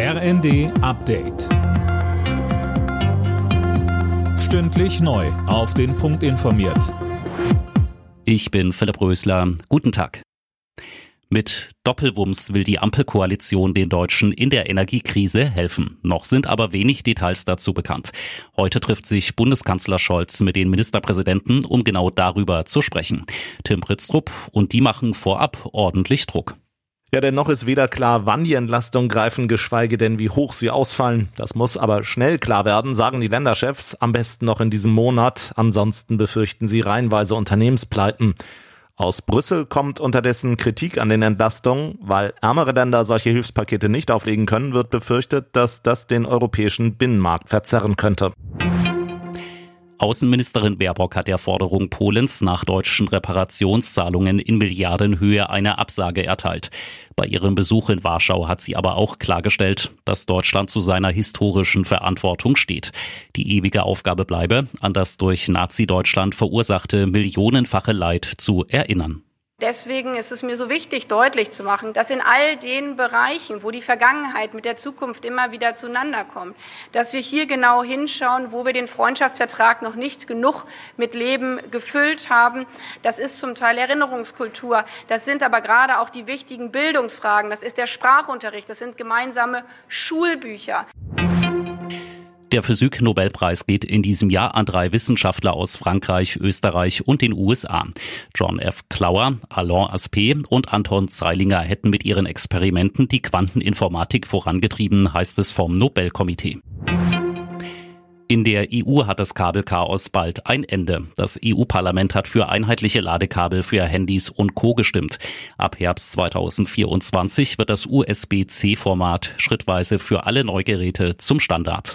RND Update. Stündlich neu. Auf den Punkt informiert. Ich bin Philipp Rösler. Guten Tag. Mit Doppelwumms will die Ampelkoalition den Deutschen in der Energiekrise helfen. Noch sind aber wenig Details dazu bekannt. Heute trifft sich Bundeskanzler Scholz mit den Ministerpräsidenten, um genau darüber zu sprechen. Tim Pritztrup und die machen vorab ordentlich Druck. Ja, denn noch ist weder klar, wann die Entlastungen greifen, geschweige denn, wie hoch sie ausfallen. Das muss aber schnell klar werden, sagen die Länderchefs, am besten noch in diesem Monat. Ansonsten befürchten sie reihenweise Unternehmenspleiten. Aus Brüssel kommt unterdessen Kritik an den Entlastungen. Weil ärmere Länder solche Hilfspakete nicht auflegen können, wird befürchtet, dass das den europäischen Binnenmarkt verzerren könnte. Außenministerin Baerbock hat der Forderung Polens nach deutschen Reparationszahlungen in Milliardenhöhe eine Absage erteilt. Bei ihrem Besuch in Warschau hat sie aber auch klargestellt, dass Deutschland zu seiner historischen Verantwortung steht. Die ewige Aufgabe bleibe, an das durch Nazi-Deutschland verursachte millionenfache Leid zu erinnern. Deswegen ist es mir so wichtig, deutlich zu machen, dass in all den Bereichen, wo die Vergangenheit mit der Zukunft immer wieder zueinander kommt, dass wir hier genau hinschauen, wo wir den Freundschaftsvertrag noch nicht genug mit Leben gefüllt haben. Das ist zum Teil Erinnerungskultur. Das sind aber gerade auch die wichtigen Bildungsfragen. Das ist der Sprachunterricht. Das sind gemeinsame Schulbücher. Der Physik-Nobelpreis geht in diesem Jahr an drei Wissenschaftler aus Frankreich, Österreich und den USA. John F. Klauer, Alain Aspect und Anton Zeilinger hätten mit ihren Experimenten die Quanteninformatik vorangetrieben, heißt es vom Nobelkomitee. In der EU hat das Kabelchaos bald ein Ende. Das EU-Parlament hat für einheitliche Ladekabel für Handys und Co. gestimmt. Ab Herbst 2024 wird das USB-C-Format schrittweise für alle Neugeräte zum Standard.